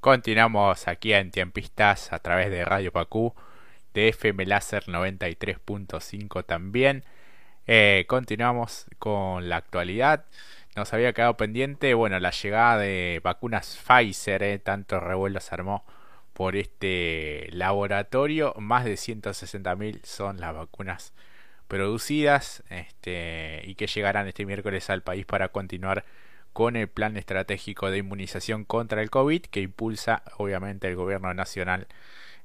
Continuamos aquí en Tiempistas a través de Radio Pacú, de FM Láser 93.5 también. Eh, continuamos con la actualidad. Nos había quedado pendiente, bueno, la llegada de vacunas Pfizer, eh, tanto revuelo se armó por este laboratorio. Más de 160.000 son las vacunas producidas este, y que llegarán este miércoles al país para continuar con el plan estratégico de inmunización contra el COVID que impulsa obviamente el gobierno nacional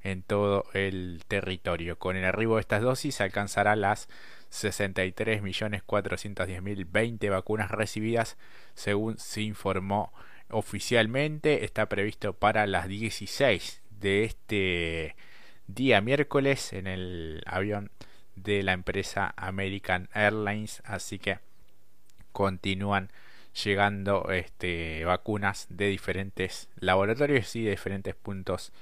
en todo el territorio. Con el arribo de estas dosis se alcanzará las 63.410.020 vacunas recibidas según se informó oficialmente. Está previsto para las 16 de este día miércoles en el avión de la empresa American Airlines. Así que continúan llegando este, vacunas de diferentes laboratorios y de diferentes puntos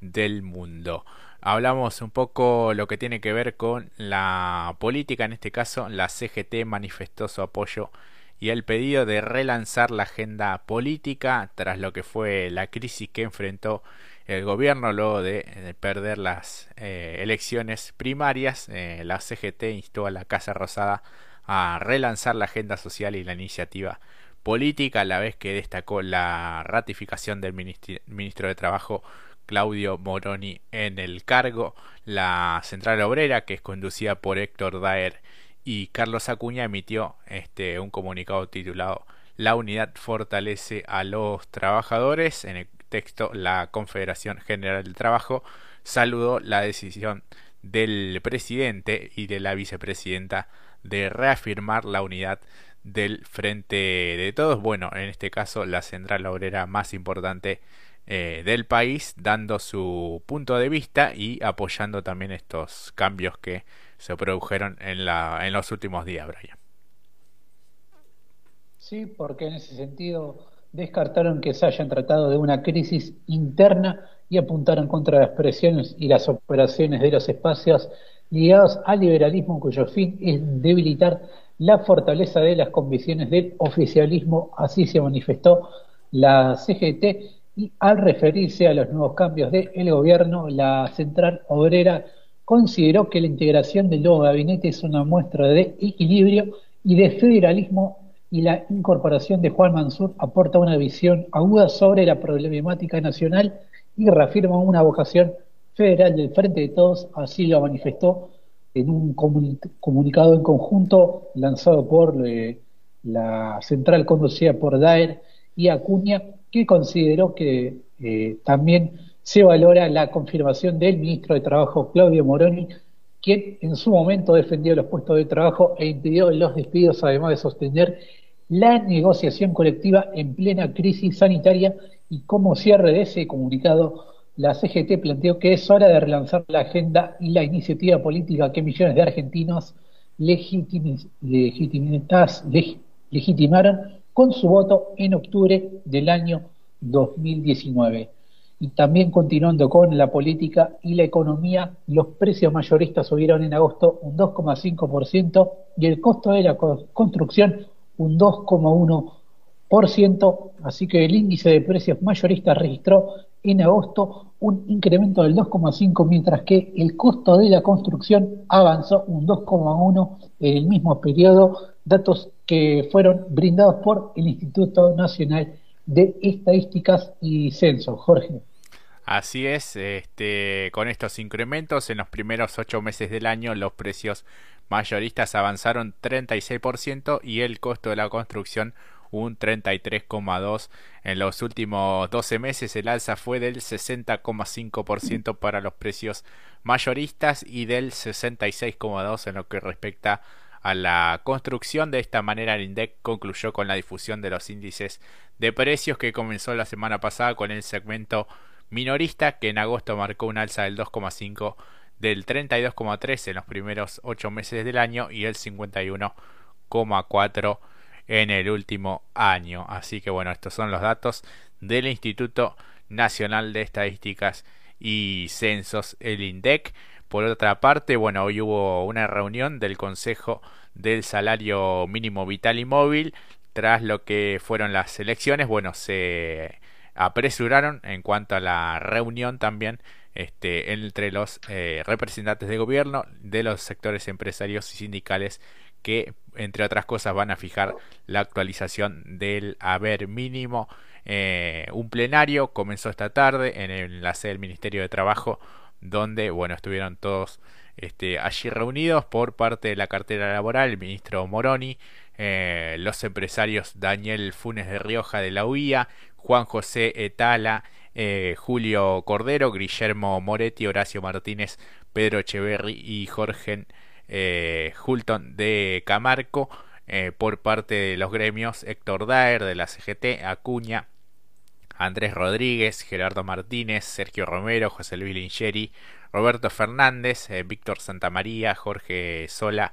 del mundo. Hablamos un poco lo que tiene que ver con la política, en este caso la CGT manifestó su apoyo y el pedido de relanzar la agenda política tras lo que fue la crisis que enfrentó el gobierno luego de, perder las eh, elecciones primarias. Eh, la CGT instó a la Casa Rosada a relanzar la agenda social y la iniciativa política, a la vez que destacó la ratificación del ministro de Trabajo Claudio Moroni en el cargo. La Central Obrera, que es conducida por Héctor Daer y Carlos Acuña, emitió este, un comunicado titulado La unidad fortalece a los trabajadores. En el texto, la Confederación General del Trabajo saludó la decisión del presidente y de la vicepresidenta de reafirmar la unidad del Frente de Todos. Bueno, en este caso la central obrera más importante eh, del país, dando su punto de vista y apoyando también estos cambios que se produjeron en, la, en los últimos días, Brian. Sí, porque en ese sentido descartaron que se hayan tratado de una crisis interna y apuntaron contra las presiones y las operaciones de los espacios ligados al liberalismo cuyo fin es debilitar la fortaleza de las convicciones del oficialismo, así se manifestó la CGT y al referirse a los nuevos cambios del gobierno, la central obrera consideró que la integración del nuevo gabinete es una muestra de equilibrio y de federalismo y la incorporación de Juan Mansur aporta una visión aguda sobre la problemática nacional y reafirma una vocación federal del Frente de Todos, así lo manifestó en un comunicado en conjunto lanzado por eh, la central conducida por Daer y Acuña, que consideró que eh, también se valora la confirmación del ministro de Trabajo Claudio Moroni, quien en su momento defendió los puestos de trabajo e impidió los despidos, además de sostener la negociación colectiva en plena crisis sanitaria y como cierre de ese comunicado la CGT planteó que es hora de relanzar la agenda y la iniciativa política que millones de argentinos legitimaron con su voto en octubre del año 2019. Y también continuando con la política y la economía, los precios mayoristas subieron en agosto un 2,5% y el costo de la construcción un 2,1%, así que el índice de precios mayoristas registró en agosto un incremento del 2,5, mientras que el costo de la construcción avanzó un 2,1 en el mismo periodo, datos que fueron brindados por el Instituto Nacional de Estadísticas y Censo. Jorge. Así es, este, con estos incrementos en los primeros ocho meses del año los precios mayoristas avanzaron 36% y el costo de la construcción un 33,2 en los últimos 12 meses. El alza fue del 60,5% para los precios mayoristas y del 66,2 en lo que respecta a la construcción. De esta manera, el INDEC concluyó con la difusión de los índices de precios que comenzó la semana pasada con el segmento minorista que en agosto marcó un alza del 2,5 del 32,3 en los primeros 8 meses del año y el 51,4 en el último año. Así que bueno, estos son los datos del Instituto Nacional de Estadísticas y Censos, el INDEC. Por otra parte, bueno, hoy hubo una reunión del Consejo del Salario Mínimo Vital y Móvil tras lo que fueron las elecciones. Bueno, se apresuraron en cuanto a la reunión también este, entre los eh, representantes de gobierno, de los sectores empresarios y sindicales que, entre otras cosas, van a fijar la actualización del haber mínimo. Eh, un plenario comenzó esta tarde en la sede del Ministerio de Trabajo, donde bueno estuvieron todos este, allí reunidos por parte de la cartera laboral, el ministro Moroni, eh, los empresarios Daniel Funes de Rioja de la UIA, Juan José Etala, eh, Julio Cordero, Guillermo Moretti, Horacio Martínez, Pedro Echeverri y Jorge eh, Hulton de Camarco. Eh, por parte de los gremios Héctor Daer de la CGT, Acuña, Andrés Rodríguez, Gerardo Martínez, Sergio Romero, José Luis Lingeri, Roberto Fernández, Víctor Santamaría, Jorge Sola,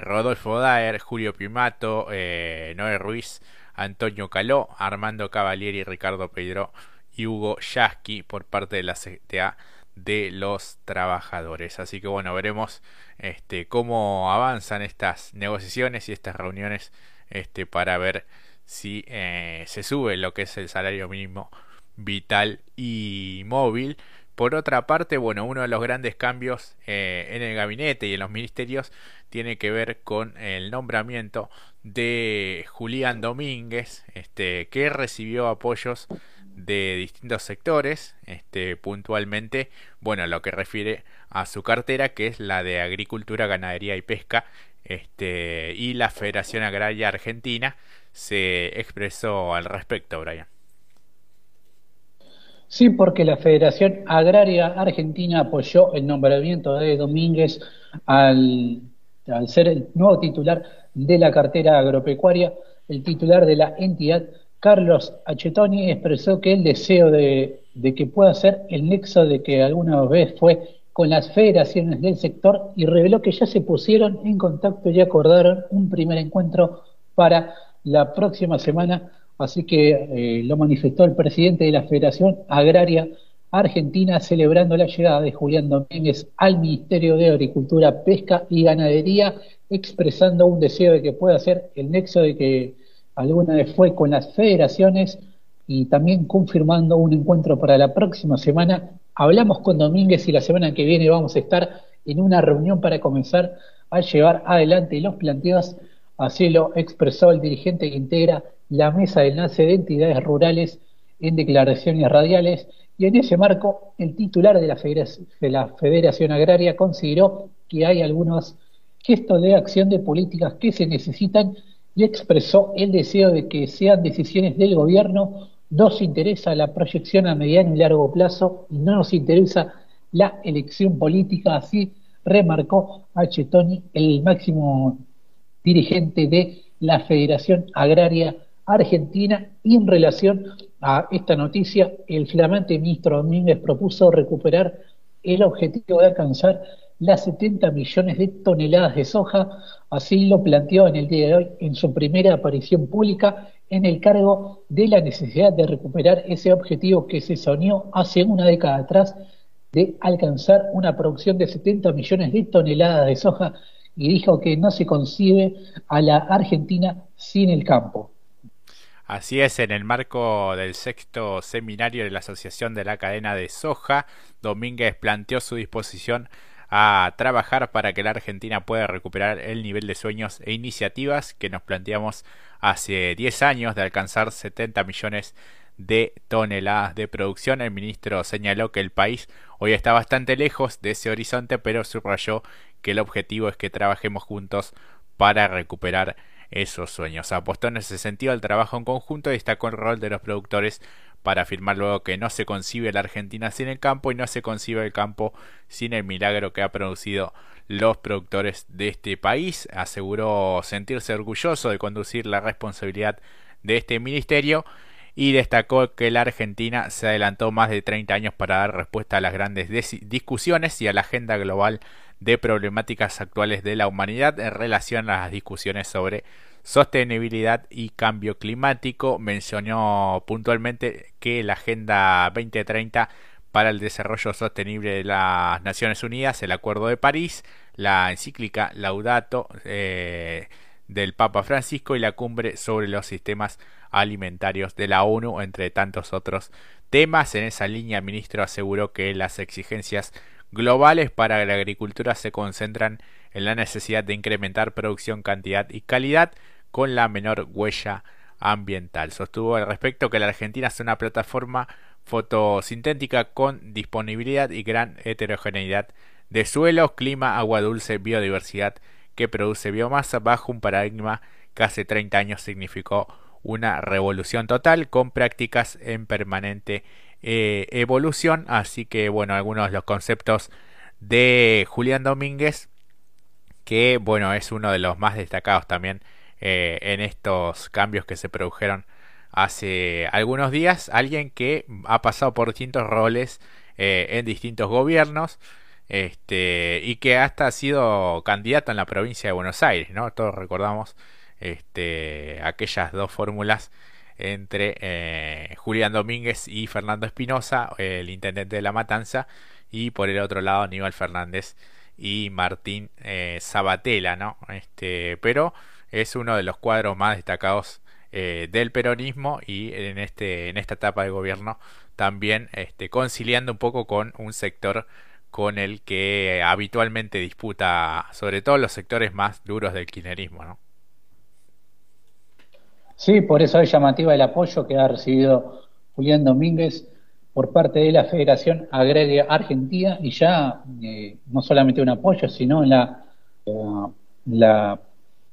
Rodolfo Daer, Julio Pimato, Noé Ruiz, Antonio Caló, Armando Cavalieri, Ricardo Pedro y Hugo Yasky por parte de la CTA de los trabajadores. Así que bueno, veremos este, cómo avanzan estas negociaciones y estas reuniones este, para ver si eh, se sube lo que es el salario mínimo vital y móvil. Por otra parte, bueno, uno de los grandes cambios eh, en el gabinete y en los ministerios tiene que ver con el nombramiento de Julián Domínguez, este, que recibió apoyos de distintos sectores, este, puntualmente, bueno, lo que refiere a su cartera, que es la de Agricultura, Ganadería y Pesca, este, y la Federación Agraria Argentina se expresó al respecto, Brian. Sí, porque la Federación Agraria Argentina apoyó el nombramiento de Domínguez al, al ser el nuevo titular de la cartera agropecuaria, el titular de la entidad Carlos Achetoni expresó que el deseo de, que pueda ser el nexo de que alguna vez fue con las federaciones del sector y reveló que ya se pusieron en contacto y acordaron un primer encuentro para la próxima semana, así que eh, lo manifestó el presidente de la Federación Agraria Argentina celebrando la llegada de Julián Domínguez al Ministerio de Agricultura, Pesca y Ganadería, expresando un deseo de que pueda ser el nexo de que alguna vez fue con las federaciones y también confirmando un encuentro para la próxima semana. Hablamos con Domínguez y la semana que viene vamos a estar en una reunión para comenzar a llevar adelante los planteos. Así lo expresó el dirigente que integra la mesa de enlace de entidades rurales en declaraciones radiales y en ese marco el titular de la, de la Federación Agraria consideró que hay algunos gestos de acción de políticas que se necesitan y expresó el deseo de que sean decisiones del gobierno. Nos interesa la proyección a mediano y largo plazo y no nos interesa la elección política, así remarcó H. Tony, el máximo dirigente de la Federación Agraria Argentina. Y en relación a esta noticia, el flamante ministro Domínguez propuso recuperar el objetivo de alcanzar las 70 millones de toneladas de soja, así lo planteó en el día de hoy en su primera aparición pública en el cargo de la necesidad de recuperar ese objetivo que se soñó hace una década atrás de alcanzar una producción de 70 millones de toneladas de soja y dijo que no se concibe a la Argentina sin el campo. Así es, en el marco del sexto seminario de la Asociación de la Cadena de Soja, Domínguez planteó su disposición a trabajar para que la Argentina pueda recuperar el nivel de sueños e iniciativas que nos planteamos hace 10 años de alcanzar 70 millones de toneladas de producción. El ministro señaló que el país hoy está bastante lejos de ese horizonte, pero subrayó que el objetivo es que trabajemos juntos para recuperar esos sueños. Apostó en ese sentido al trabajo en conjunto y destacó el rol de los productores para afirmar luego que no se concibe la Argentina sin el campo y no se concibe el campo sin el milagro que ha producido los productores de este país. Aseguró sentirse orgulloso de conducir la responsabilidad de este ministerio y destacó que la Argentina se adelantó más de 30 años para dar respuesta a las grandes discusiones y a la agenda global de problemáticas actuales de la humanidad en relación a las discusiones sobre sostenibilidad y cambio climático. Mencionó puntualmente que la Agenda 2030 para el Desarrollo Sostenible de las Naciones Unidas, el Acuerdo de París, la encíclica Laudato eh, del Papa Francisco y la cumbre sobre los sistemas alimentarios de la ONU, entre tantos otros temas. En esa línea, el ministro aseguró que las exigencias globales para la agricultura se concentran en la necesidad de incrementar producción, cantidad y calidad con la menor huella ambiental. Sostuvo al respecto que la Argentina es una plataforma fotosintética con disponibilidad y gran heterogeneidad de suelos, clima, agua dulce, biodiversidad que produce biomasa bajo un paradigma que hace 30 años significó una revolución total con prácticas en permanente eh, evolución. Así que bueno, algunos de los conceptos de Julián Domínguez, que bueno, es uno de los más destacados también eh, en estos cambios que se produjeron hace algunos días. Alguien que ha pasado por distintos roles eh, en distintos gobiernos. Este, y que hasta ha sido candidato en la provincia de Buenos Aires, ¿no? Todos recordamos este, aquellas dos fórmulas entre eh, Julián Domínguez y Fernando Espinosa, el intendente de La Matanza, y por el otro lado Aníbal Fernández y Martín eh, Sabatella, ¿no? Este, pero es uno de los cuadros más destacados eh, del peronismo y en este en esta etapa de gobierno también este, conciliando un poco con un sector con el que habitualmente disputa sobre todo los sectores más duros del kirchnerismo, ¿no? Sí, por eso es llamativa el apoyo que ha recibido Julián Domínguez por parte de la Federación Agraria Argentina y ya eh, no solamente un apoyo, sino la, eh,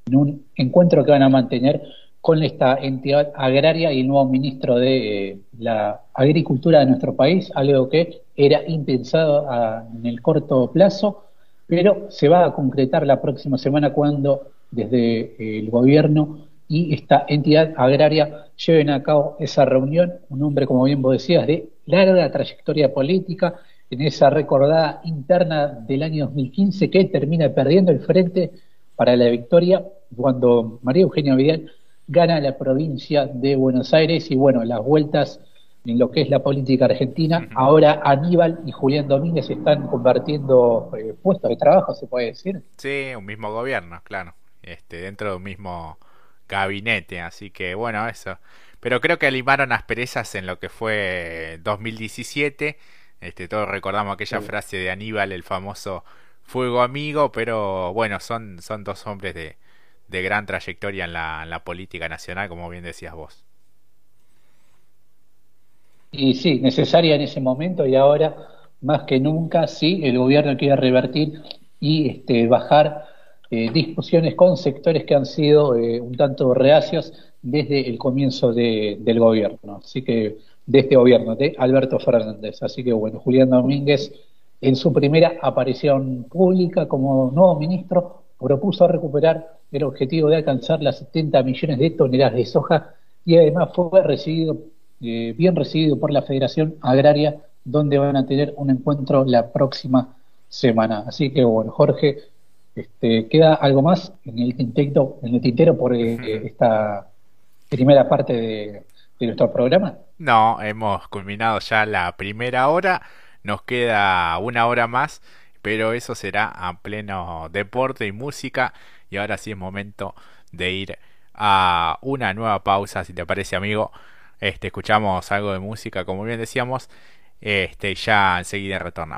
en un encuentro que van a mantener con esta entidad agraria y el nuevo ministro de eh, la Agricultura de nuestro país, algo que era impensado en el corto plazo, pero se va a concretar la próxima semana cuando desde el gobierno y esta entidad agraria lleven a cabo esa reunión, un hombre, como bien vos decías, de larga trayectoria política, en esa recordada interna del año 2015 que termina perdiendo el frente para la victoria cuando María Eugenia Vidal gana la provincia de Buenos Aires y bueno, las vueltas en lo que es la política argentina, ahora Aníbal y Julián Domínguez están convirtiendo eh, puestos de trabajo, se puede decir. Sí, un mismo gobierno, claro, este, dentro de un mismo gabinete, así que bueno, eso. Pero creo que limaron asperezas en lo que fue 2017. Este, todos recordamos aquella frase de Aníbal, el famoso fuego amigo, pero bueno, son, son dos hombres de, de gran trayectoria en la, política nacional, como bien decías vos. Y sí, necesaria en ese momento y ahora más que nunca, sí, el gobierno quiere revertir y este, bajar eh, discusiones con sectores que han sido eh, un tanto reacios desde el comienzo del gobierno, así que de este gobierno, de Alberto Fernández. Así que bueno, Julián Domínguez en su primera aparición pública como nuevo ministro propuso recuperar el objetivo de alcanzar las 70 millones de toneladas de soja y además fue recibido, eh, bien recibido por la Federación Agraria, donde van a tener un encuentro la próxima semana. Así que bueno, Jorge, este, ¿Queda algo más en el tintero, en el tintero por eh, esta primera parte de, nuestro programa? No, hemos culminado ya la primera hora, nos queda una hora más, pero eso será a pleno deporte y música y ahora sí es momento de ir a una nueva pausa, si te parece amigo. Este, escuchamos algo de música, como bien decíamos, este, ya enseguida retornamos.